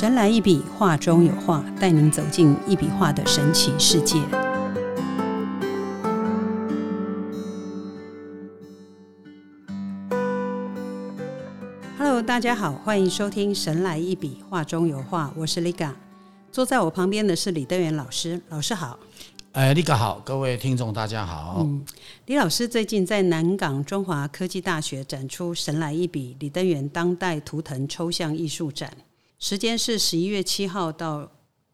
神来一笔，画中有画，带您走进一笔画的神奇世界。Hello，大家好，欢迎收听《神来一笔，画中有画》，我是 Liga。坐在我旁边的是李登元老师，老师好。哎，李哥好，各位听众大家好。嗯，李老师最近在南港中华科技大学展出《神来一笔：李登元当代图腾抽象艺术展》，时间是十一月七号到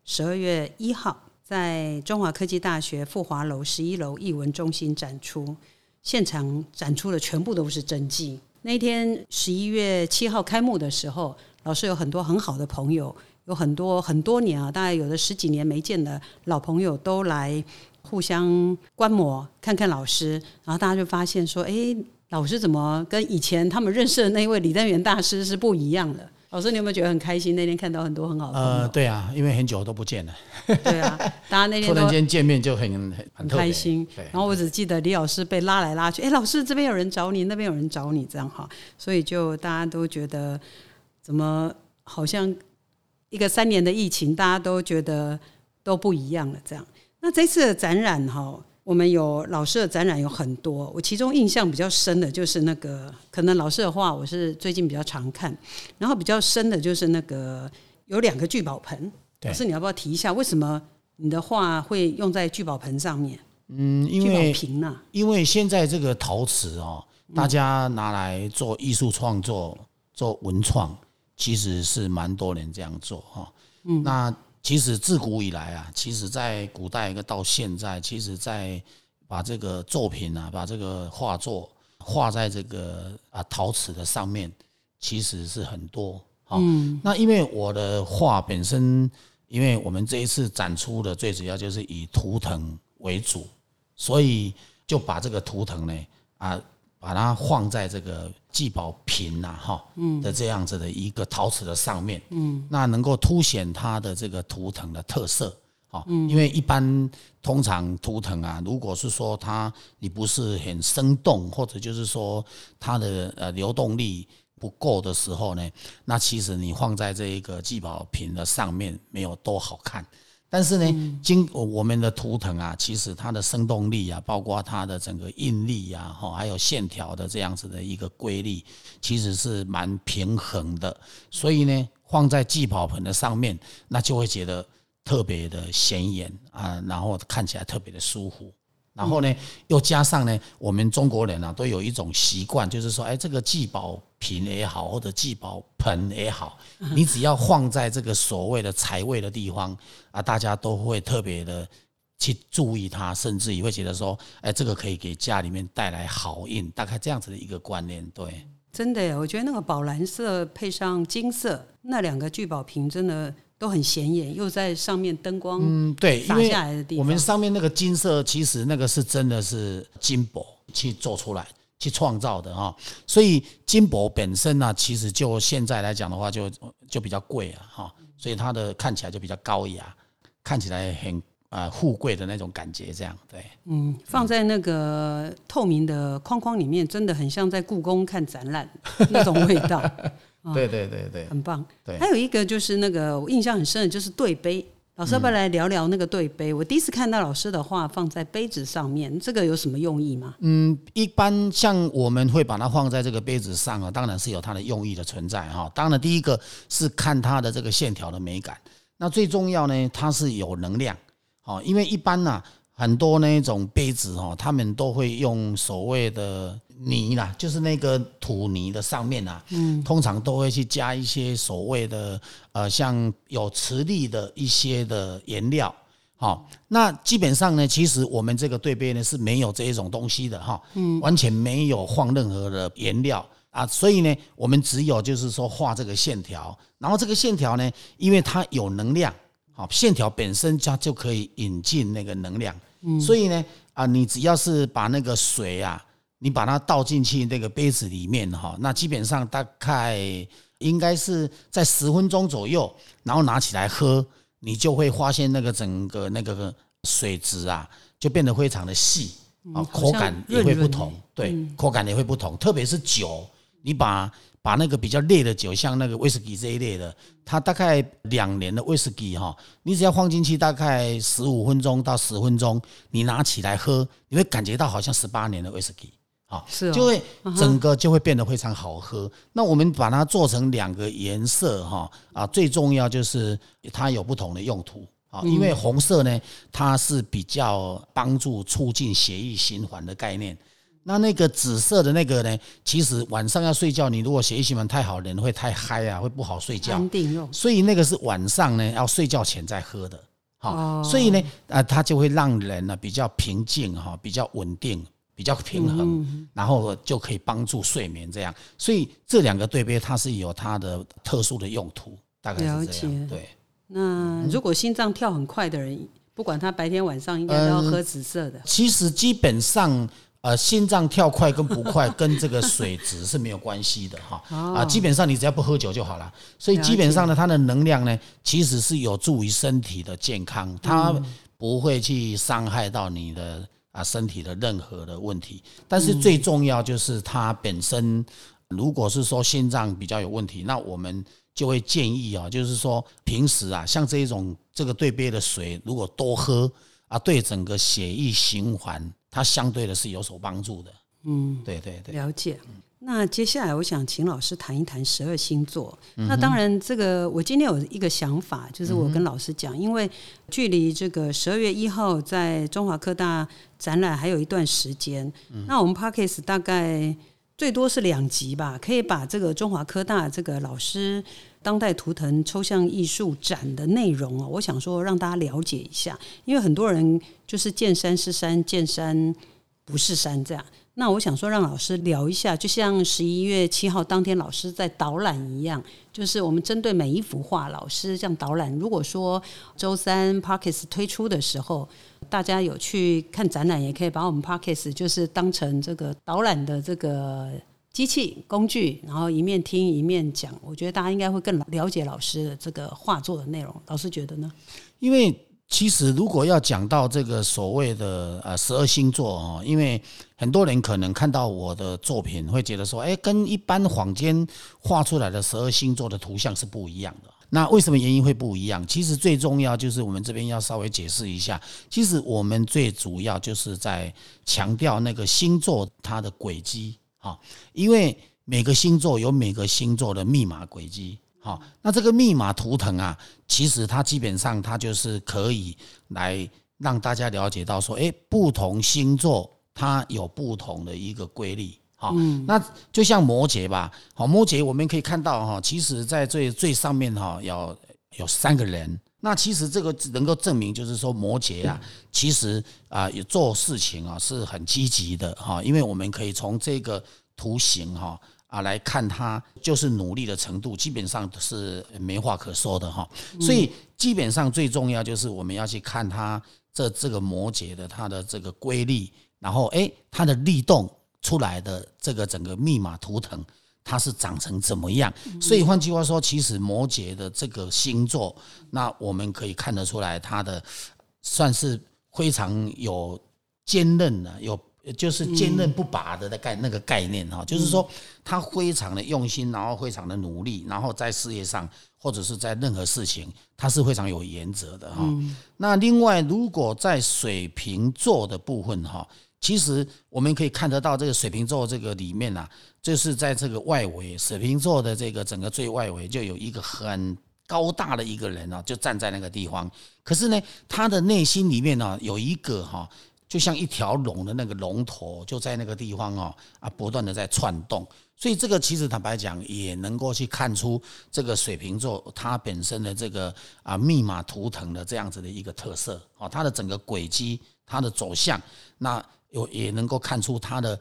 十二月一号，在中华科技大学富华楼十一楼艺文中心展出。现场展出的全部都是真迹。那天十一月七号开幕的时候，老师有很多很好的朋友。有很多很多年啊，大概有的十几年没见的老朋友都来互相观摩，看看老师，然后大家就发现说：“哎，老师怎么跟以前他们认识的那位李登元大师是不一样的？”老师，你有没有觉得很开心？那天看到很多很好的呃，对啊，因为很久都不见了。对啊，大家那天突然间见面就很很很开心。然后我只记得李老师被拉来拉去，哎，老师这边有人找你，那边有人找你，这样哈，所以就大家都觉得怎么好像。一个三年的疫情，大家都觉得都不一样了。这样，那这次的展览哈，我们有老师的展览有很多。我其中印象比较深的就是那个，可能老师的画我是最近比较常看，然后比较深的就是那个有两个聚宝盆。老师，你要不要提一下，为什么你的画会用在聚宝盆上面？嗯，因为瓶呢？因为现在这个陶瓷哦，大家拿来做艺术创作、做文创。其实是蛮多人这样做哈，嗯，那其实自古以来啊，其实在古代一个到现在，其实在把这个作品啊，把这个画作画在这个啊陶瓷的上面，其实是很多哈。那因为我的画本身，因为我们这一次展出的最主要就是以图腾为主，所以就把这个图腾呢啊。把它放在这个祭宝瓶呐，哈，的这样子的一个陶瓷的上面，嗯，那能够凸显它的这个图腾的特色，哈，嗯，因为一般通常图腾啊，如果是说它你不是很生动，或者就是说它的呃流动力不够的时候呢，那其实你放在这一个祭宝瓶的上面没有多好看。但是呢，经我们的图腾啊，其实它的生动力啊，包括它的整个应力啊，哈，还有线条的这样子的一个规律，其实是蛮平衡的。所以呢，放在祭宝盆的上面，那就会觉得特别的显眼啊，然后看起来特别的舒服。然后呢，又加上呢，我们中国人啊，都有一种习惯，就是说，哎，这个聚宝瓶也好，或者聚宝盆也好，你只要放在这个所谓的财位的地方啊，大家都会特别的去注意它，甚至也会觉得说，哎，这个可以给家里面带来好运，大概这样子的一个观念。对，真的，我觉得那个宝蓝色配上金色，那两个聚宝瓶真的。都很显眼，又在上面灯光嗯对洒下来的地方。我们上面那个金色，其实那个是真的是金箔去做出来、去创造的哈。所以金箔本身呢，其实就现在来讲的话，就就比较贵啊哈。所以它的看起来就比较高雅，看起来很啊富贵的那种感觉，这样对。嗯，放在那个透明的框框里面，真的很像在故宫看展览那种味道。对对对对，很棒。对，还有一个就是那个我印象很深的，就是对杯。老师要不要来聊聊那个对杯？我第一次看到老师的画放在杯子上面，这个有什么用意吗？嗯，一般像我们会把它放在这个杯子上啊，当然是有它的用意的存在哈。当然，第一个是看它的这个线条的美感。那最重要呢，它是有能量。好，因为一般呢，很多那种杯子哦，他们都会用所谓的。泥啦，就是那个土泥的上面啊，嗯，通常都会去加一些所谓的呃，像有磁力的一些的颜料，好，那基本上呢，其实我们这个对杯呢是没有这一种东西的哈，嗯，完全没有放任何的颜料啊，所以呢，我们只有就是说画这个线条，然后这个线条呢，因为它有能量，好，线条本身它就可以引进那个能量，嗯，所以呢，啊，你只要是把那个水啊。你把它倒进去那个杯子里面哈，那基本上大概应该是在十分钟左右，然后拿起来喝，你就会发现那个整个那个水质啊，就变得非常的细啊，口感也会不同，对，口感也会不同。特别是酒，你把把那个比较烈的酒，像那个威士忌这一类的，它大概两年的威士忌哈，你只要放进去大概十五分钟到十分钟，你拿起来喝，你会感觉到好像十八年的威士忌。好，是就会整个就会变得非常好喝。那我们把它做成两个颜色哈啊，最重要就是它有不同的用途啊。因为红色呢，它是比较帮助促进血液循环的概念。那那个紫色的那个呢，其实晚上要睡觉，你如果血液循环太好，人会太嗨啊，会不好睡觉。所以那个是晚上呢要睡觉前再喝的。好，所以呢啊，它就会让人呢比较平静哈，比较稳定。比较平衡，然后就可以帮助睡眠，这样。所以这两个对杯它是有它的特殊的用途，大概是这样。对。那如果心脏跳很快的人，不管他白天晚上，应该都要喝紫色的。其实基本上，呃，心脏跳快跟不快跟这个水质是没有关系的哈。啊，基本上你只要不喝酒就好了。所以基本上呢，它的能量呢，其实是有助于身体的健康，它不会去伤害到你的。啊，身体的任何的问题，但是最重要就是它本身，如果是说心脏比较有问题，那我们就会建议啊，就是说平时啊，像这一种这个对杯的水，如果多喝啊，对整个血液循环，它相对的是有所帮助的。嗯，对对对，了解。那接下来，我想请老师谈一谈十二星座。那当然，这个我今天有一个想法，就是我跟老师讲，因为距离这个十二月一号在中华科大展览还有一段时间。那我们 Parkes 大概最多是两集吧，可以把这个中华科大这个老师当代图腾抽象艺术展的内容啊，我想说让大家了解一下，因为很多人就是见山是山，见山不是山这样。那我想说，让老师聊一下，就像十一月七号当天老师在导览一样，就是我们针对每一幅画，老师这样导览。如果说周三 Parkes 推出的时候，大家有去看展览，也可以把我们 Parkes 就是当成这个导览的这个机器工具，然后一面听一面讲。我觉得大家应该会更了解老师的这个画作的内容。老师觉得呢？因为。其实，如果要讲到这个所谓的呃十二星座哦，因为很多人可能看到我的作品，会觉得说，哎，跟一般坊间画出来的十二星座的图像是不一样的。那为什么原因会不一样？其实最重要就是我们这边要稍微解释一下。其实我们最主要就是在强调那个星座它的轨迹啊，因为每个星座有每个星座的密码轨迹。好，那这个密码图腾啊，其实它基本上它就是可以来让大家了解到说，哎，不同星座它有不同的一个规律。好，那就像摩羯吧，好，摩羯我们可以看到哈，其实在最最上面哈，有有三个人。那其实这个能够证明，就是说摩羯啊，其实啊，有做事情啊是很积极的哈，因为我们可以从这个图形哈。啊，来看他就是努力的程度，基本上是没话可说的哈。所以基本上最重要就是我们要去看他这这个摩羯的它的这个规律，然后诶，它的律动出来的这个整个密码图腾，它是长成怎么样？所以换句话说，其实摩羯的这个星座，那我们可以看得出来，它的算是非常有坚韧的，有。就是坚韧不拔的的概那个概念哈，就是说他非常的用心，然后非常的努力，然后在事业上或者是在任何事情，他是非常有原则的哈。那另外，如果在水瓶座的部分哈，其实我们可以看得到这个水瓶座这个里面呐，就是在这个外围，水瓶座的这个整个最外围就有一个很高大的一个人啊，就站在那个地方。可是呢，他的内心里面呢，有一个哈。就像一条龙的那个龙头，就在那个地方哦啊，不断的在窜动，所以这个其实坦白讲，也能够去看出这个水瓶座它本身的这个啊密码图腾的这样子的一个特色哦，它的整个轨迹、它的走向，那有也能够看出它的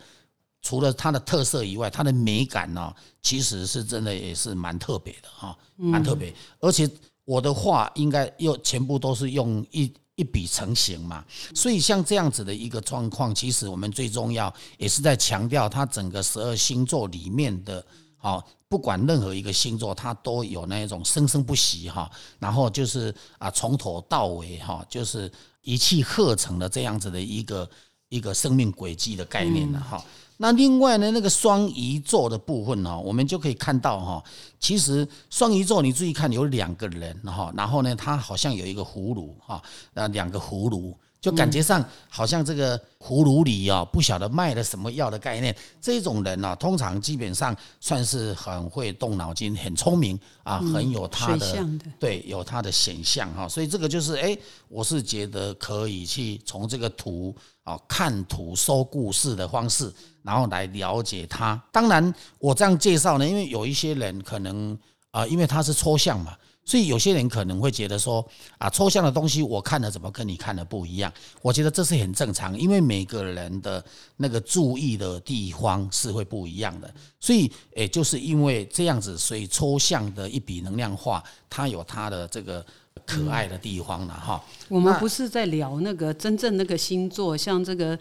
除了它的特色以外，它的美感呢，其实是真的也是蛮特别的哈，蛮特别，而且我的画应该又全部都是用一。一笔成型嘛，所以像这样子的一个状况，其实我们最重要也是在强调它整个十二星座里面的，好，不管任何一个星座，它都有那一种生生不息哈，然后就是啊从头到尾哈，就是一气呵成的这样子的一个一个生命轨迹的概念了哈。那另外呢，那个双鱼座的部分呢，我们就可以看到哈，其实双鱼座你注意看有两个人哈，然后呢，他好像有一个葫芦哈，那两个葫芦。就感觉上好像这个葫芦里啊，不晓得卖了什么药的概念。这种人呢，通常基本上算是很会动脑筋、很聪明啊，很有他的对，有他的显象哈。所以这个就是哎，我是觉得可以去从这个图啊看图说故事的方式，然后来了解他。当然，我这样介绍呢，因为有一些人可能啊，因为他是抽象嘛。所以有些人可能会觉得说啊，抽象的东西我看的怎么跟你看的不一样？我觉得这是很正常，因为每个人的那个注意的地方是会不一样的。所以，诶，就是因为这样子，所以抽象的一笔能量画，它有它的这个可爱的地方了哈。我们不是在聊那个真正那个星座，像这个。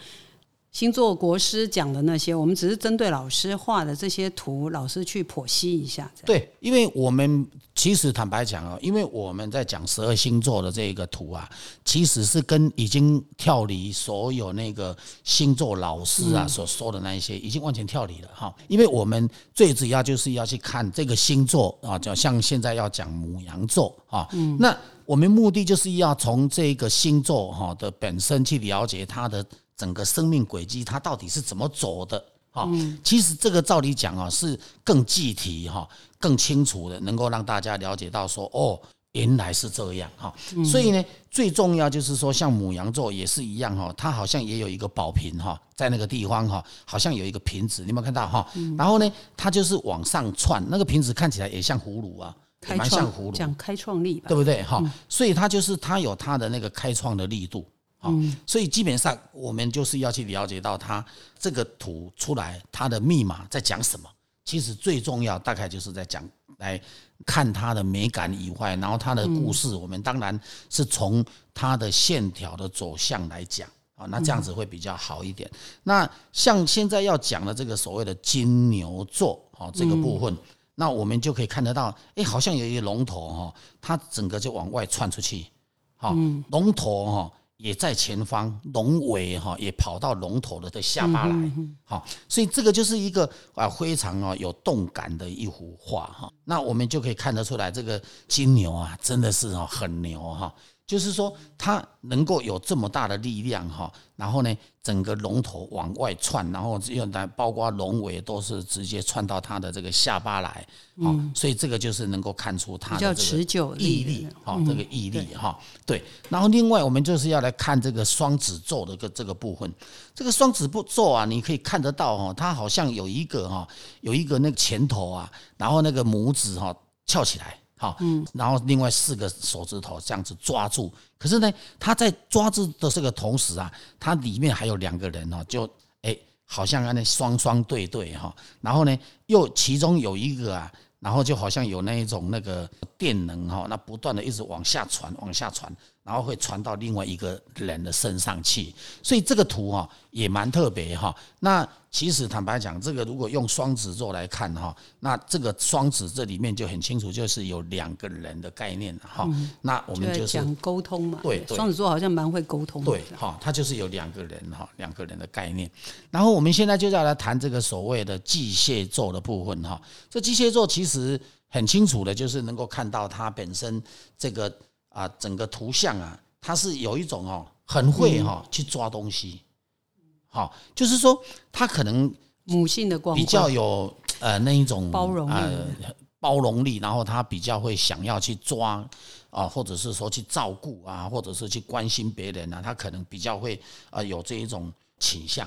星座国师讲的那些，我们只是针对老师画的这些图，老师去剖析一下。对，因为我们其实坦白讲啊，因为我们在讲十二星座的这个图啊，其实是跟已经跳离所有那个星座老师啊所说的那一些，已经完全跳离了哈。因为我们最主要就是要去看这个星座啊，就像现在要讲母羊座啊，那我们目的就是要从这个星座哈的本身去了解它的。整个生命轨迹，它到底是怎么走的？哈，其实这个照理讲啊，是更具体哈、更清楚的，能够让大家了解到说，哦，原来是这样哈。所以呢，最重要就是说，像母羊座也是一样哈，它好像也有一个宝瓶哈，在那个地方哈，好像有一个瓶子，你有没有看到哈？然后呢，它就是往上窜，那个瓶子看起来也像葫芦啊，蛮像葫芦，讲开创力，对不对？哈，所以它就是它有它的那个开创的力度。嗯，所以基本上我们就是要去了解到它这个图出来，它的密码在讲什么。其实最重要大概就是在讲来看它的美感以外，然后它的故事，我们当然是从它的线条的走向来讲啊，那这样子会比较好一点。那像现在要讲的这个所谓的金牛座啊，这个部分，那我们就可以看得到，哎，好像有一个龙头哈，它整个就往外窜出去，好，龙头哈。也在前方，龙尾哈也跑到龙头的的下巴来，好，所以这个就是一个啊非常啊有动感的一幅画哈。那我们就可以看得出来，这个金牛啊真的是啊很牛哈。就是说，它能够有这么大的力量哈，然后呢，整个龙头往外窜，然后又来包括龙尾都是直接窜到它的这个下巴来，好，所以这个就是能够看出它的持久毅力，好，这个毅力哈，对。然后另外我们就是要来看这个双子座的个这个部分，这个双子座啊，你可以看得到哈，它好像有一个哈，有一个那个前头啊，然后那个拇指哈翘起来。好，嗯，然后另外四个手指头这样子抓住，可是呢，他在抓住的这个同时啊，他里面还有两个人哦，就哎，好像那双双对对哈，然后呢，又其中有一个啊，然后就好像有那一种那个电能哈，那不断的一直往下传，往下传。然后会传到另外一个人的身上去，所以这个图哈也蛮特别哈。那其实坦白讲，这个如果用双子座来看哈，那这个双子这里面就很清楚，就是有两个人的概念哈。那我们就是讲沟通嘛。对，双子座好像蛮会沟通。对，哈，它就是有两个人哈，两个人的概念。然后我们现在就要来谈这个所谓的巨蟹座的部分哈。这巨蟹座其实很清楚的，就是能够看到它本身这个。啊，整个图像啊，它是有一种哦，很会哈去抓东西，好，就是说他可能母性的光比较有呃那一种包容呃包容力，然后他比较会想要去抓啊，或者是说去照顾啊，或者是去关心别人啊，他可能比较会啊有这一种倾向。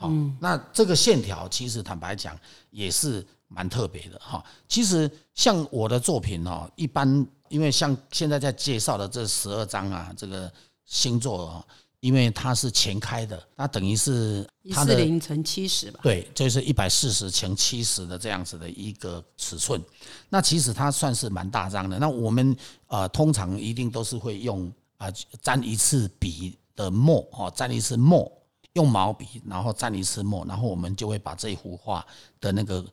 好，那这个线条其实坦白讲也是蛮特别的哈。其实像我的作品哦，一般。因为像现在在介绍的这十二章啊，这个星座，因为它是前开的，那等于是一四零乘七十吧？对，就是一百四十乘七十的这样子的一个尺寸。那其实它算是蛮大张的。那我们呃通常一定都是会用啊沾一次笔的墨哦，沾一次墨，用毛笔，然后蘸一次墨，然后我们就会把这幅画的那个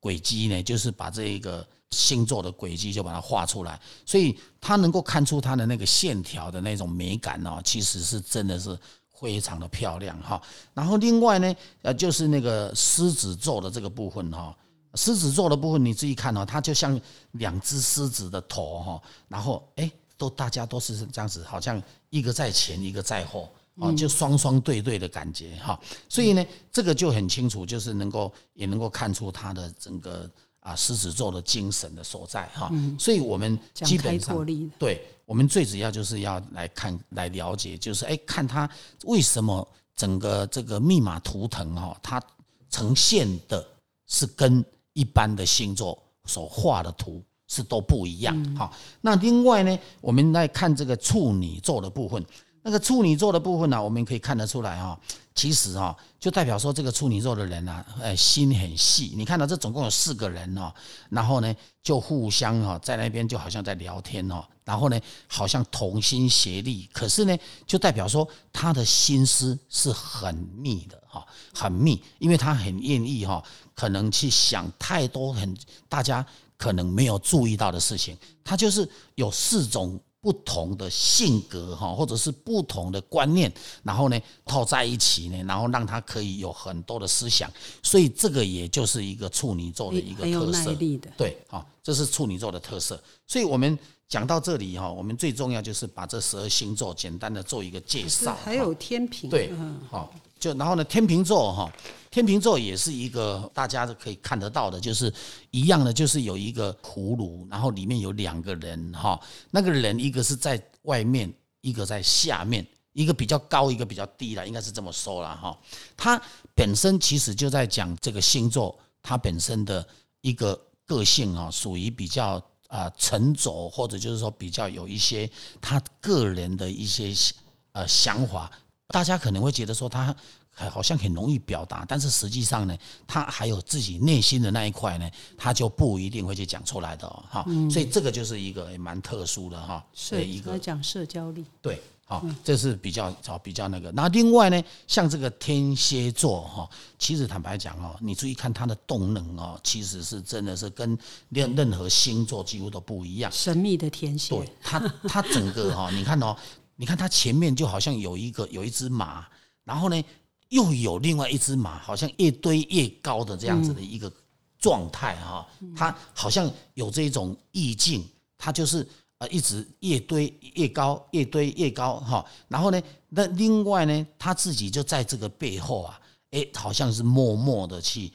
轨迹呢，就是把这一个。星座的轨迹就把它画出来，所以它能够看出它的那个线条的那种美感哦，其实是真的是非常的漂亮哈。然后另外呢，呃，就是那个狮子座的这个部分哈，狮子座的部分你自己看哦，它就像两只狮子的头哈，然后哎，都大家都是这样子，好像一个在前，一个在后。哦，就双双对对的感觉哈，所以呢，这个就很清楚，就是能够也能够看出他的整个啊狮子座的精神的所在哈。所以我们基本上对我们最主要就是要来看来了解，就是哎，看他为什么整个这个密码图腾哈，它呈现的是跟一般的星座所画的图是都不一样哈。那另外呢，我们来看这个处女座的部分。那个处女座的部分呢，我们可以看得出来哈，其实哈，就代表说这个处女座的人呢，呃，心很细。你看到这总共有四个人哦，然后呢，就互相哈，在那边就好像在聊天哦，然后呢，好像同心协力。可是呢，就代表说他的心思是很密的哈，很密，因为他很愿意哈，可能去想太多很大家可能没有注意到的事情。他就是有四种。不同的性格哈，或者是不同的观念，然后呢套在一起呢，然后让他可以有很多的思想，所以这个也就是一个处女座的一个特色。对，哈，这是处女座的特色。所以我们讲到这里哈，我们最重要就是把这十二星座简单的做一个介绍。还有天平，对，好。就然后呢，天秤座哈，天秤座也是一个大家可以看得到的，就是一样的，就是有一个葫芦，然后里面有两个人哈，那个人一个是在外面，一个在下面，一个比较高，一个比较低了，应该是这么说了哈。它本身其实就在讲这个星座，它本身的一个个性啊，属于比较啊沉着，或者就是说比较有一些他个人的一些呃想法。大家可能会觉得说他好像很容易表达，但是实际上呢，他还有自己内心的那一块呢，他就不一定会去讲出来的哈。所以这个就是一个蛮特殊的哈，是一个讲社交力。对，好，这是比较好比较那个。那另外呢，像这个天蝎座哈，其实坦白讲哦，你注意看它的动能哦，其实是真的是跟任任何星座几乎都不一样。神秘的天蝎，对它它整个哈，你看哦。你看它前面就好像有一个有一只马，然后呢又有另外一只马，好像越堆越高的这样子的一个状态哈。它好像有这种意境，它就是呃一直越堆越高，越堆越高哈。然后呢，那另外呢，他自己就在这个背后啊，哎，好像是默默的去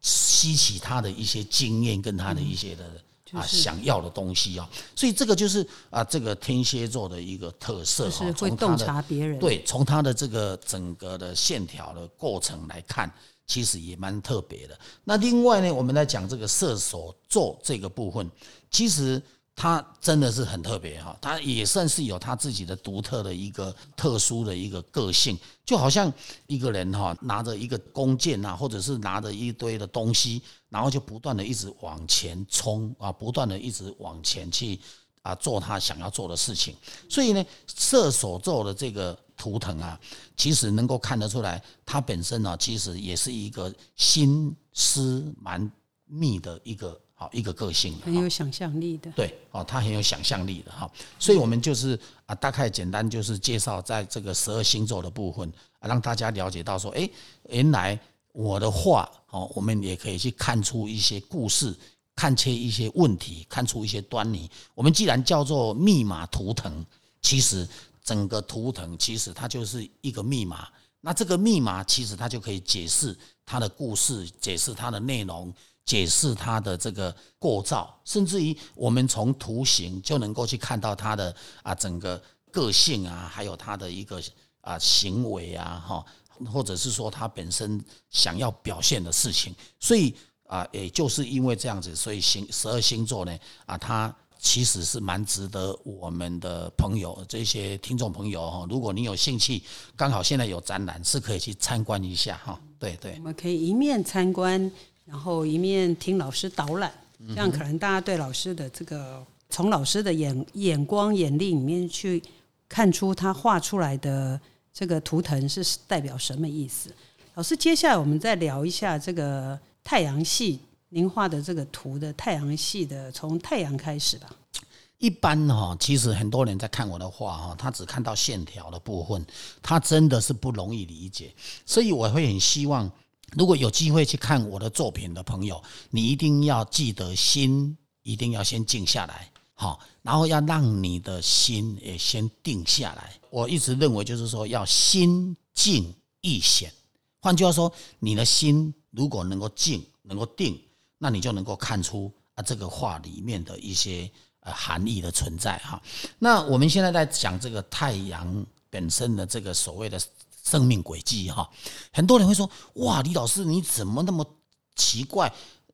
吸取他的一些经验跟他的一些的。啊，想要的东西啊，所以这个就是啊，这个天蝎座的一个特色哈。会洞察别人。对，从他的这个整个的线条的过程来看，其实也蛮特别的。那另外呢，我们来讲这个射手座这个部分，其实。他真的是很特别哈，他也算是有他自己的独特的一个特殊的一个个性，就好像一个人哈拿着一个弓箭呐，或者是拿着一堆的东西，然后就不断的一直往前冲啊，不断的一直往前去啊做他想要做的事情。所以呢，射手座的这个图腾啊，其实能够看得出来，他本身呢其实也是一个心思蛮密的一个。好一个个性，很有想象力的。对，哦，他很有想象力的哈，所以我们就是啊，大概简单就是介绍在这个十二星座的部分啊，让大家了解到说，哎，原来我的话哦，我们也可以去看出一些故事，看出一些问题，看出一些端倪。我们既然叫做密码图腾，其实整个图腾其实它就是一个密码，那这个密码其实它就可以解释它的故事，解释它的内容。解释它的这个构造，甚至于我们从图形就能够去看到它的啊整个个性啊，还有它的一个啊行为啊，哈，或者是说它本身想要表现的事情。所以啊，也就是因为这样子，所以星十二星座呢啊，它其实是蛮值得我们的朋友这些听众朋友哈，如果你有兴趣，刚好现在有展览，是可以去参观一下哈。对对，我们可以一面参观。然后一面听老师导览，这样可能大家对老师的这个从老师的眼眼光眼力里面去看出他画出来的这个图腾是代表什么意思。老师，接下来我们再聊一下这个太阳系您画的这个图的太阳系的从太阳开始吧。一般哈，其实很多人在看我的画哈，他只看到线条的部分，他真的是不容易理解。所以我会很希望，如果有机会去看我的作品的朋友，你一定要记得心一定要先静下来，好，然后要让你的心也先定下来。我一直认为就是说要心静意显，换句话说，你的心如果能够静，能够定，那你就能够看出啊这个画里面的一些呃。含义的存在哈，那我们现在在讲这个太阳本身的这个所谓的生命轨迹哈，很多人会说哇，李老师你怎么那么奇怪？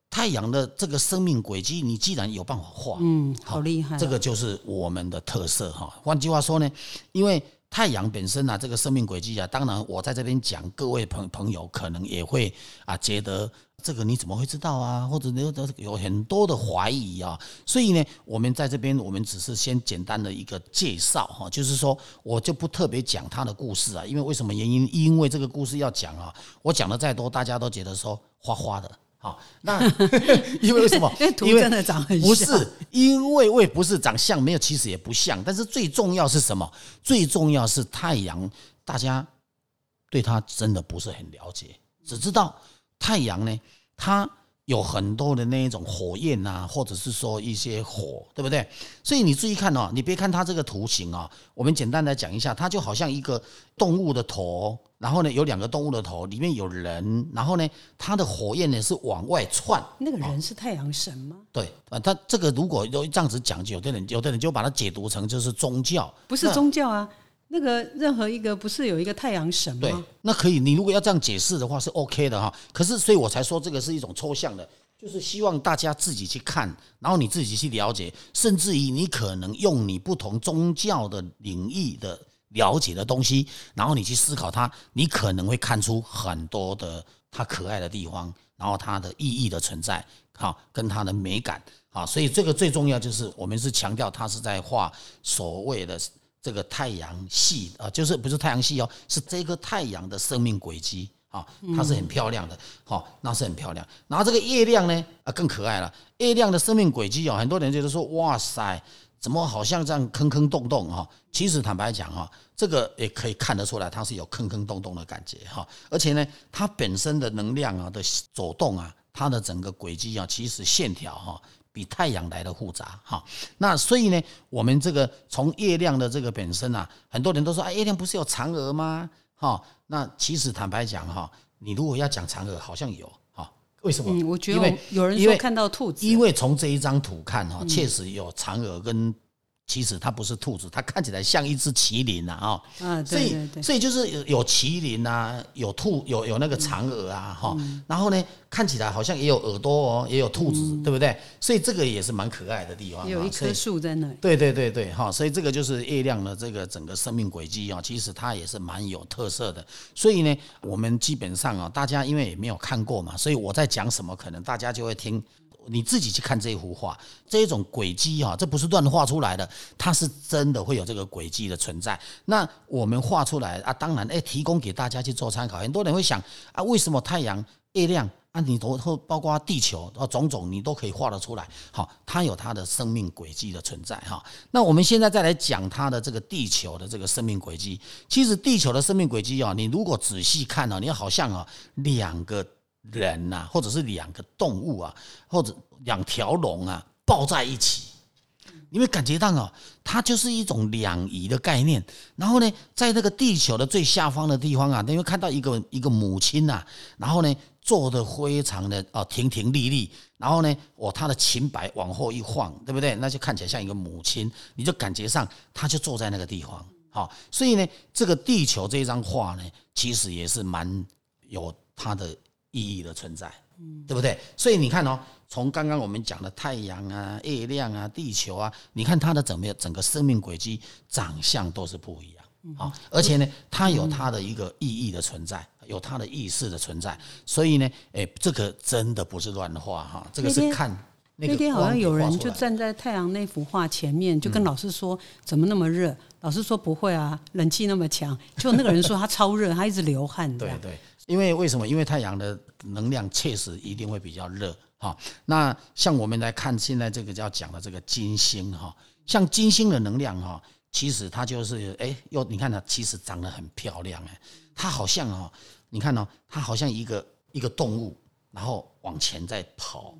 太阳的这个生命轨迹，你既然有办法画，嗯，好厉害，这个就是我们的特色哈。换句话说呢，因为太阳本身啊，这个生命轨迹啊，当然我在这边讲，各位朋朋友可能也会啊觉得。这个你怎么会知道啊？或者有有很多的怀疑啊，所以呢，我们在这边，我们只是先简单的一个介绍哈，就是说我就不特别讲他的故事啊，因为为什么原因？因为这个故事要讲啊，我讲的再多，大家都觉得说花花的，好，那 因为为什么？因为真的长很不是，因为为不是长相没有，其实也不像，但是最重要是什么？最重要是太阳，大家对它真的不是很了解，只知道。太阳呢，它有很多的那一种火焰啊，或者是说一些火，对不对？所以你注意看哦，你别看它这个图形啊，我们简单来讲一下，它就好像一个动物的头，然后呢有两个动物的头，里面有人，然后呢它的火焰呢是往外窜。那个人是太阳神吗？对啊，他这个如果有这样子讲，就有的人有的人就把它解读成就是宗教，不是宗教啊。那个任何一个不是有一个太阳神吗？对，那可以。你如果要这样解释的话，是 OK 的哈。可是，所以我才说这个是一种抽象的，就是希望大家自己去看，然后你自己去了解，甚至于你可能用你不同宗教的领域的了解的东西，然后你去思考它，你可能会看出很多的它可爱的地方，然后它的意义的存在，哈，跟它的美感，啊，所以这个最重要就是我们是强调它是在画所谓的。这个太阳系啊，就是不是太阳系哦，是这个太阳的生命轨迹啊，它是很漂亮的，好，那是很漂亮。然后这个月亮呢，啊，更可爱了。月亮的生命轨迹哦，很多人觉得说，哇塞，怎么好像这样坑坑洞洞哈？其实坦白讲哈，这个也可以看得出来，它是有坑坑洞洞的感觉哈。而且呢，它本身的能量啊的走动啊，它的整个轨迹啊，其实线条哈。比太阳来的复杂哈，那所以呢，我们这个从月亮的这个本身啊，很多人都说，啊，月亮不是有嫦娥吗？哈，那其实坦白讲哈，你如果要讲嫦娥，好像有哈，为什么？我觉得有人说看到兔子，因为从这一张图看哈，确实有嫦娥跟。其实它不是兔子，它看起来像一只麒麟呐，啊，嗯，所以所以就是有有麒麟啊，有兔，有有那个嫦娥啊，哈，然后呢，看起来好像也有耳朵哦，也有兔子，对不对？所以这个也是蛮可爱的地方。有一棵树在那里。对对对对，哈，所以这个就是月亮的这个整个生命轨迹啊，其实它也是蛮有特色的。所以呢，我们基本上啊，大家因为也没有看过嘛，所以我在讲什么，可能大家就会听。你自己去看这一幅画，这一种轨迹哈，这不是乱画出来的，它是真的会有这个轨迹的存在。那我们画出来啊，当然哎，提供给大家去做参考。很多人会想啊，为什么太阳、月亮啊，你都包括地球啊，种种你都可以画得出来？好，它有它的生命轨迹的存在哈。那我们现在再来讲它的这个地球的这个生命轨迹。其实地球的生命轨迹啊，你如果仔细看啊，你好像啊两个。人呐，或者是两个动物啊，或者两条龙啊，抱在一起，你会感觉到哦，它就是一种两仪的概念。然后呢，在那个地球的最下方的地方啊，你会看到一个一个母亲呐，然后呢，坐的非常的啊亭亭立立，然后呢，哦，她的裙摆往后一晃，对不对？那就看起来像一个母亲，你就感觉上她就坐在那个地方。好，所以呢，这个地球这张画呢，其实也是蛮有它的。意义的存在，对不对？所以你看哦，从刚刚我们讲的太阳啊、月亮啊、地球啊，你看它的整个整个生命轨迹、长相都是不一样啊。而且呢，它有它的一个意义的存在，有它的意识的存在。所以呢，哎，这个真的不是乱画哈，这个是看。那天好像有人就站在太阳那幅画前面，就跟老师说：“怎么那么热？”老师说：“不会啊，冷气那么强。”就那个人说他超热，他一直流汗。对对。因为为什么？因为太阳的能量确实一定会比较热，哈，那像我们来看现在这个要讲的这个金星哈，像金星的能量哈，其实它就是哎，又你看它其实长得很漂亮哎，它好像哦，你看哦，它好像一个一个动物，然后往前在跑，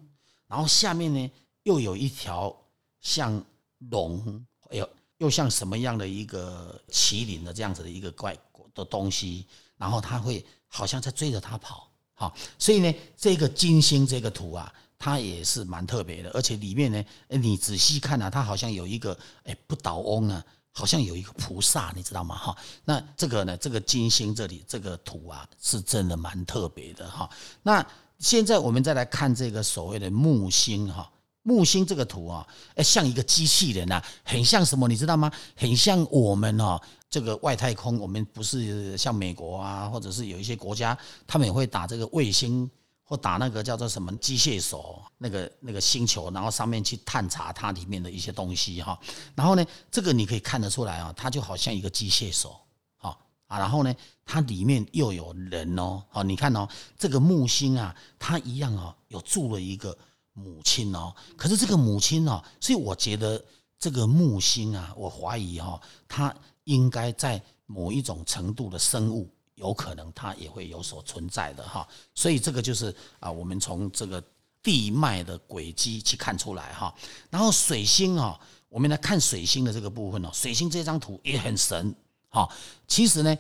然后下面呢又有一条像龙，哎呦，又像什么样的一个麒麟的这样子的一个怪的东西，然后它会好像在追着他跑。好，所以呢，这个金星这个图啊，它也是蛮特别的，而且里面呢，你仔细看啊，它好像有一个哎不倒翁啊，好像有一个菩萨，你知道吗？哈，那这个呢，这个金星这里这个图啊，是真的蛮特别的哈。那现在我们再来看这个所谓的木星哈。木星这个图啊，像一个机器人啊，很像什么，你知道吗？很像我们哦，这个外太空，我们不是像美国啊，或者是有一些国家，他们也会打这个卫星或打那个叫做什么机械手，那个那个星球，然后上面去探查它里面的一些东西哈。然后呢，这个你可以看得出来啊，它就好像一个机械手，好啊。然后呢，它里面又有人哦，好，你看哦，这个木星啊，它一样哦，有住了一个。母亲哦，可是这个母亲哦，所以我觉得这个木星啊，我怀疑哈，它应该在某一种程度的生物，有可能它也会有所存在的哈。所以这个就是啊，我们从这个地脉的轨迹去看出来哈。然后水星啊，我们来看水星的这个部分哦，水星这张图也很神哈。其实呢。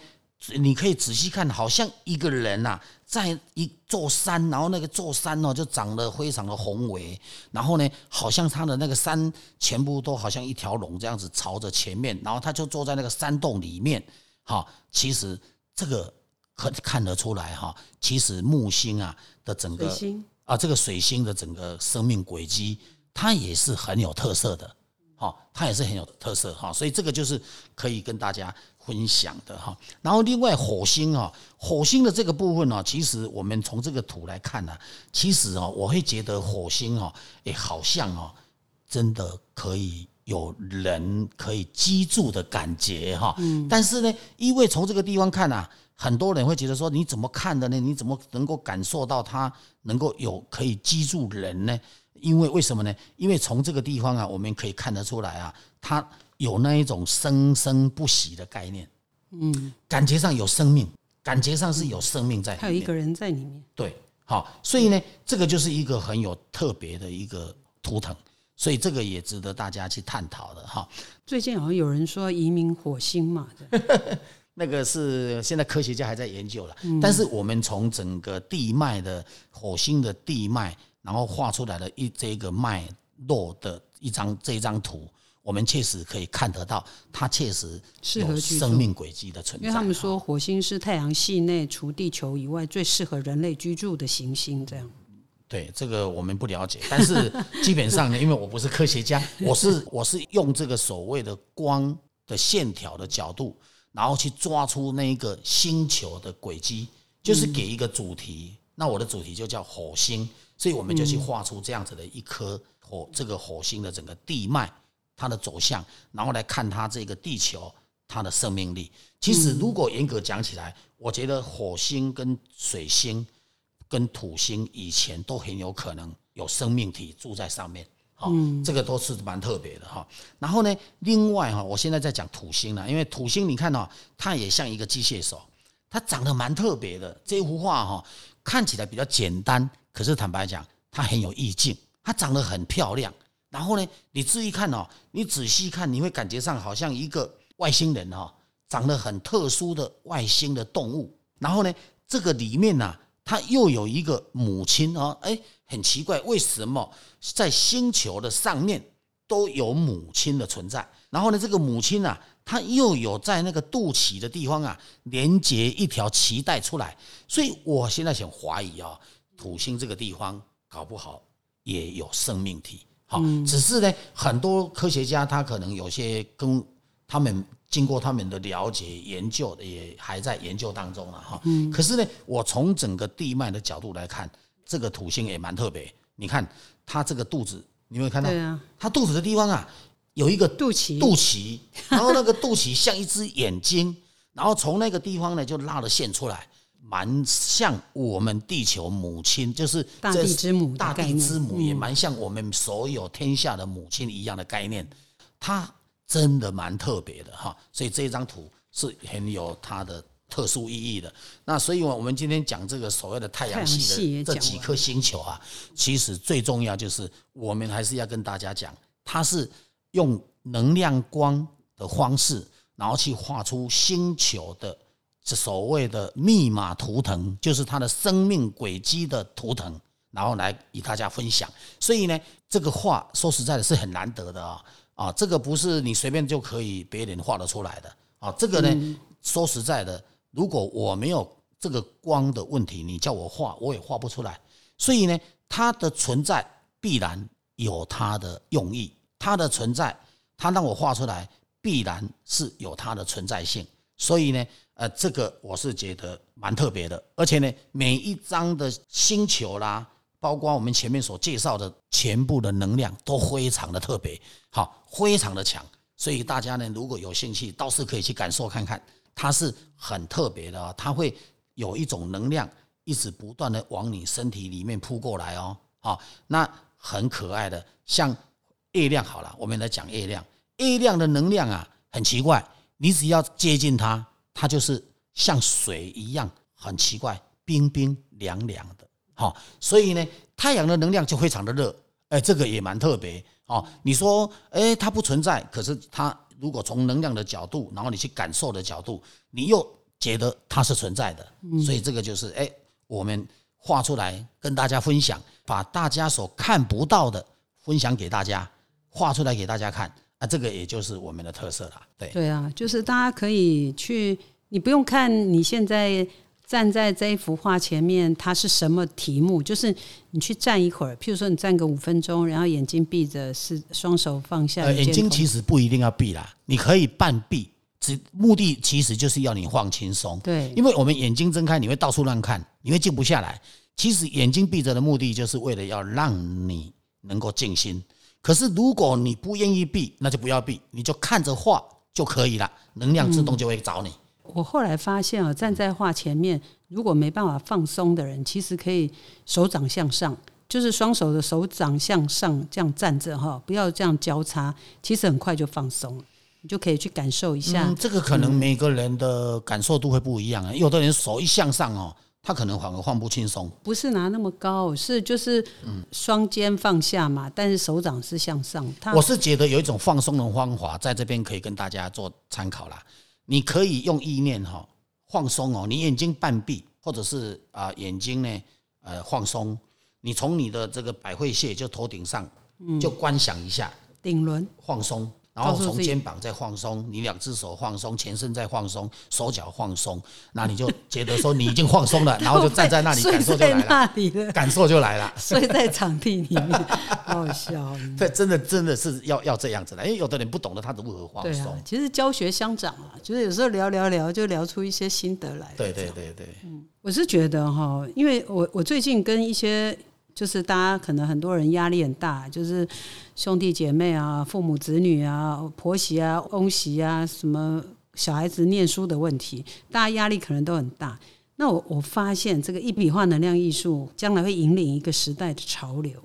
你可以仔细看，好像一个人呐，在一座山，然后那个座山哦，就长得非常的宏伟，然后呢，好像他的那个山全部都好像一条龙这样子朝着前面，然后他就坐在那个山洞里面，哈，其实这个可看得出来哈，其实木星啊的整个啊这个水星的整个生命轨迹，它也是很有特色的，哈，它也是很有特色哈，所以这个就是可以跟大家。分享的哈，然后另外火星啊，火星的这个部分呢，其实我们从这个图来看呢，其实啊，我会觉得火星啊，哎，好像啊，真的可以有人可以居住的感觉哈。嗯。但是呢，因为从这个地方看啊，很多人会觉得说，你怎么看的呢？你怎么能够感受到它能够有可以居住人呢？因为为什么呢？因为从这个地方啊，我们可以看得出来啊，它。有那一种生生不息的概念，嗯，感觉上有生命，感觉上是有生命在，还有一个人在里面，对，好，所以呢，这个就是一个很有特别的一个图腾，所以这个也值得大家去探讨的哈。最近好像有人说移民火星嘛，那个是现在科学家还在研究了，但是我们从整个地脉的火星的地脉，然后画出来的一这个脉络的一张这张图。我们确实可以看得到，它确实有生命轨迹的存在。因为他们说火星是太阳系内除地球以外最适合人类居住的行星，这样。对这个我们不了解，但是基本上呢，因为我不是科学家，我是我是用这个所谓的光的线条的角度，然后去抓出那个星球的轨迹，就是给一个主题。那我的主题就叫火星，所以我们就去画出这样子的一颗火，这个火星的整个地脉。它的走向，然后来看它这个地球它的生命力。其实，如果严格讲起来，我觉得火星跟水星跟土星以前都很有可能有生命体住在上面。嗯，这个都是蛮特别的哈。然后呢，另外哈，我现在在讲土星了，因为土星你看哦，它也像一个机械手，它长得蛮特别的。这幅画哈，看起来比较简单，可是坦白讲，它很有意境，它长得很漂亮。然后呢，你注意看哦，你仔细看，你会感觉上好像一个外星人哦，长得很特殊的外星的动物。然后呢，这个里面呢，它又有一个母亲哦，哎，很奇怪，为什么在星球的上面都有母亲的存在？然后呢，这个母亲啊，它又有在那个肚脐的地方啊，连接一条脐带出来。所以我现在想怀疑啊，土星这个地方搞不好也有生命体。好，只是呢，很多科学家他可能有些跟他们经过他们的了解研究的，也还在研究当中了哈。嗯，可是呢，我从整个地脉的角度来看，这个土星也蛮特别。你看它这个肚子，你有没有看到？对啊，它肚子的地方啊，有一个肚脐，肚脐，然后那个肚脐像一只眼睛，然后从那个地方呢就拉了线出来。蛮像我们地球母亲，就是大地之母，大地之母也蛮像我们所有天下的母亲一样的概念。它真的蛮特别的哈，所以这张图是很有它的特殊意义的。那所以，我我们今天讲这个所谓的太阳系的这几颗星球啊，其实最重要就是我们还是要跟大家讲，它是用能量光的方式，然后去画出星球的这所谓的密码图腾，就是它的生命轨迹的图腾，然后来与大家分享。所以呢，这个画说实在的是很难得的啊。啊，这个不是你随便就可以别人画得出来的啊！这个呢，说实在的，如果我没有这个光的问题，你叫我画，我也画不出来。所以呢，它的存在必然有它的用意，它的存在，它让我画出来，必然是有它的存在性。所以呢，呃，这个我是觉得蛮特别的，而且呢，每一张的星球啦。包括我们前面所介绍的全部的能量都非常的特别，好，非常的强，所以大家呢如果有兴趣，倒是可以去感受看看，它是很特别的，它会有一种能量一直不断的往你身体里面扑过来哦，好，那很可爱的，像月亮好了，我们来讲月亮，月亮的能量啊很奇怪，你只要接近它，它就是像水一样，很奇怪，冰冰凉凉的。好，所以呢，太阳的能量就非常的热，哎，这个也蛮特别哦。你说，哎，它不存在，可是它如果从能量的角度，然后你去感受的角度，你又觉得它是存在的，所以这个就是哎，我们画出来跟大家分享，把大家所看不到的分享给大家，画出来给大家看，啊，这个也就是我们的特色了。对，对啊，就是大家可以去，你不用看你现在。站在这一幅画前面，它是什么题目？就是你去站一会儿，譬如说你站个五分钟，然后眼睛闭着，是双手放下。眼睛其实不一定要闭啦，你可以半闭，只目的其实就是要你放轻松。对，因为我们眼睛睁开，你会到处乱看，你会静不下来。其实眼睛闭着的目的，就是为了要让你能够静心。可是如果你不愿意避，那就不要避，你就看着画就可以了，能量自动就会找你。我后来发现啊，站在画前面，如果没办法放松的人，其实可以手掌向上，就是双手的手掌向上这样站着哈，不要这样交叉，其实很快就放松了，你就可以去感受一下。这个可能每个人的感受度会不一样啊，有的人手一向上哦，他可能反而放不轻松。不是拿那么高，是就是双肩放下嘛，但是手掌是向上。我是觉得有一种放松的方法，在这边可以跟大家做参考啦。你可以用意念哈放松哦，你眼睛半闭，或者是啊眼睛呢呃放松，你从你的这个百会穴就头顶上就观想一下顶轮放松。然后从肩膀再放松，你两只手放松，全身再放松，手脚放松，那你就觉得说你已经放松了，然后就站在那里感受就来了，感受就来了，睡在 场地里面，好笑。对，真的真的是要要这样子的，因为有的人不懂得他如何放松。其实教学相长啊，就是有时候聊聊聊就聊出一些心得来。对对对对，嗯，我是觉得哈，因为我我最近跟一些。就是大家可能很多人压力很大，就是兄弟姐妹啊、父母子女啊、婆媳啊、翁媳啊，什么小孩子念书的问题，大家压力可能都很大。那我我发现这个一笔画能量艺术将来会引领一个时代的潮流，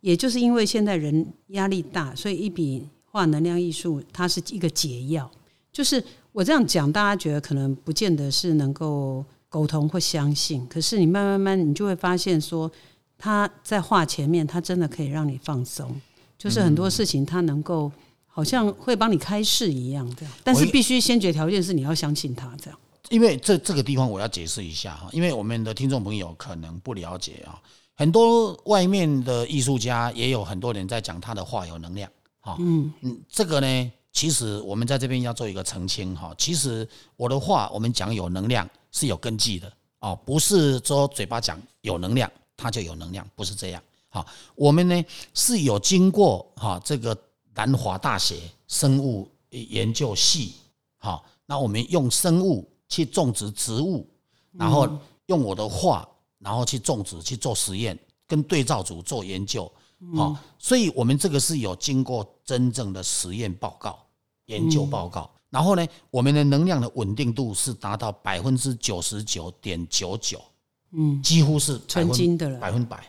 也就是因为现在人压力大，所以一笔画能量艺术它是一个解药。就是我这样讲，大家觉得可能不见得是能够沟通或相信，可是你慢慢慢，你就会发现说。他在画前面，他真的可以让你放松，就是很多事情他能够好像会帮你开示一样这样，但是必须先决条件是你要相信他这样。因为这这个地方我要解释一下哈，因为我们的听众朋友可能不了解啊，很多外面的艺术家也有很多人在讲他的画有能量哈，嗯。嗯，这个呢，其实我们在这边要做一个澄清哈，其实我的话我们讲有能量是有根据的哦，不是说嘴巴讲有能量。它就有能量，不是这样。好，我们呢是有经过哈这个南华大学生物研究系，好，那我们用生物去种植植物，然后用我的画，然后去种植去做实验，跟对照组做研究，好，所以我们这个是有经过真正的实验报告、研究报告。然后呢，我们的能量的稳定度是达到百分之九十九点九九，嗯，几乎是纯金的了，百分百，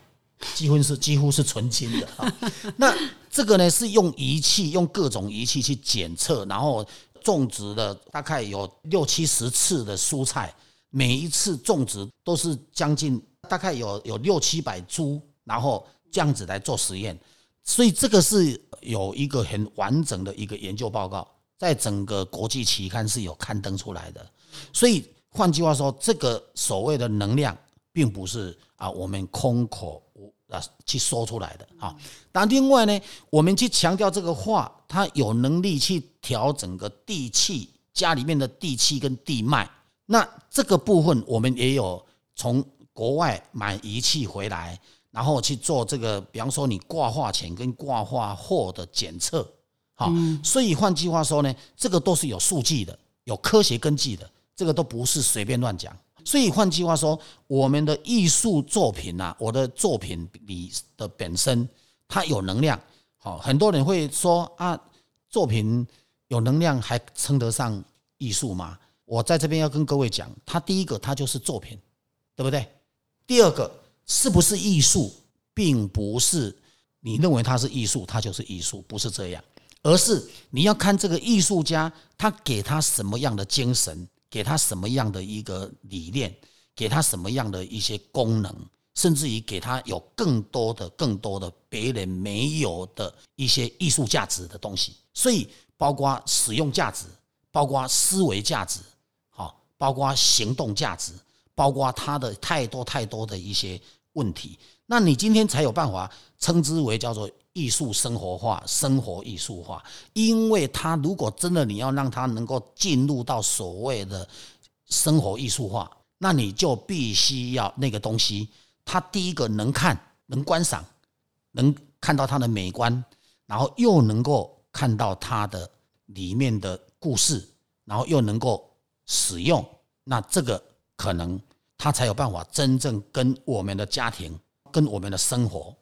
几乎是几乎是纯金的。啊。那这个呢，是用仪器，用各种仪器去检测，然后种植的大概有六七十次的蔬菜，每一次种植都是将近大概有有六七百株，然后这样子来做实验，所以这个是有一个很完整的一个研究报告。在整个国际期刊是有刊登出来的，所以换句话说，这个所谓的能量，并不是啊我们空口啊去说出来的啊。但另外呢，我们去强调这个话，它有能力去调整个地气，家里面的地气跟地脉。那这个部分，我们也有从国外买仪器回来，然后去做这个，比方说你挂画前跟挂画后的检测。好，所以换句话说呢，这个都是有数据的，有科学根据的，这个都不是随便乱讲。所以换句话说，我们的艺术作品啊，我的作品里的本身它有能量。好，很多人会说啊，作品有能量还称得上艺术吗？我在这边要跟各位讲，它第一个它就是作品，对不对？第二个是不是艺术，并不是你认为它是艺术，它就是艺术，不是这样。而是你要看这个艺术家，他给他什么样的精神，给他什么样的一个理念，给他什么样的一些功能，甚至于给他有更多的、更多的别人没有的一些艺术价值的东西。所以，包括使用价值，包括思维价值，好，包括行动价值，包括他的太多太多的一些问题。那你今天才有办法称之为叫做。艺术生活化，生活艺术化，因为他如果真的你要让他能够进入到所谓的生活艺术化，那你就必须要那个东西，他第一个能看、能观赏、能看到它的美观，然后又能够看到它的里面的故事，然后又能够使用，那这个可能他才有办法真正跟我们的家庭、跟我们的生活。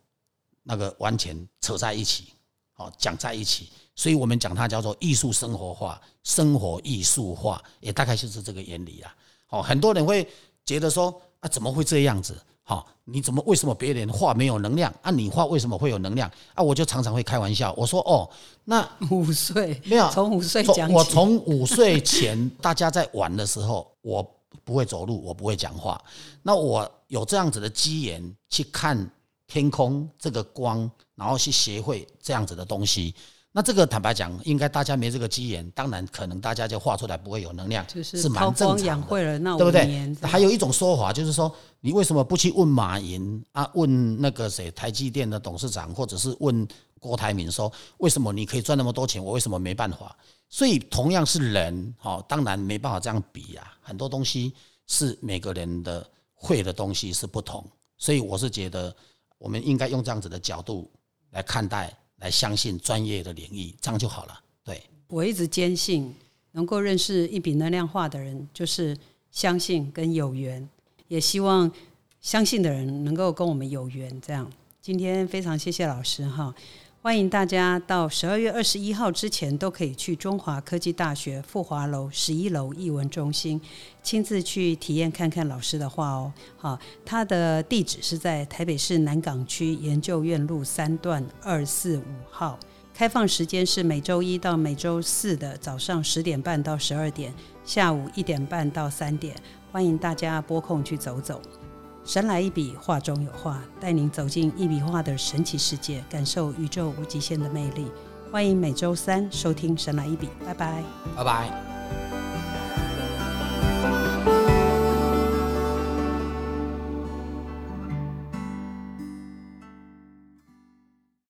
那个完全扯在一起，哦，讲在一起，所以我们讲它叫做艺术生活化，生活艺术化，也大概就是这个原理啦。哦，很多人会觉得说啊，怎么会这样子？好，你怎么为什么别人画没有能量？啊，你画为什么会有能量？啊，我就常常会开玩笑，我说哦，那五岁 没有从五岁讲我从五岁前大家在玩的时候，我不会走路，我不会讲话，那我有这样子的机缘去看。天空这个光，然后去学会这样子的东西，那这个坦白讲，应该大家没这个机缘，当然可能大家就画出来不会有能量，是蛮正常的，对不对？还有一种说法就是说，你为什么不去问马云啊？问那个谁，台积电的董事长，或者是问郭台铭说，为什么你可以赚那么多钱，我为什么没办法？所以同样是人，哈，当然没办法这样比呀。很多东西是每个人的会的东西是不同，所以我是觉得。我们应该用这样子的角度来看待，来相信专业的领域，这样就好了。对我一直坚信，能够认识一笔能量化的人，就是相信跟有缘，也希望相信的人能够跟我们有缘。这样，今天非常谢谢老师哈。欢迎大家到十二月二十一号之前都可以去中华科技大学富华楼十一楼艺文中心，亲自去体验看看老师的画哦。好，他的地址是在台北市南港区研究院路三段二四五号，开放时间是每周一到每周四的早上十点半到十二点，下午一点半到三点，欢迎大家拨空去走走。神来一笔，画中有画，带您走进一笔画的神奇世界，感受宇宙无极限的魅力。欢迎每周三收听《神来一笔》，拜拜，拜拜。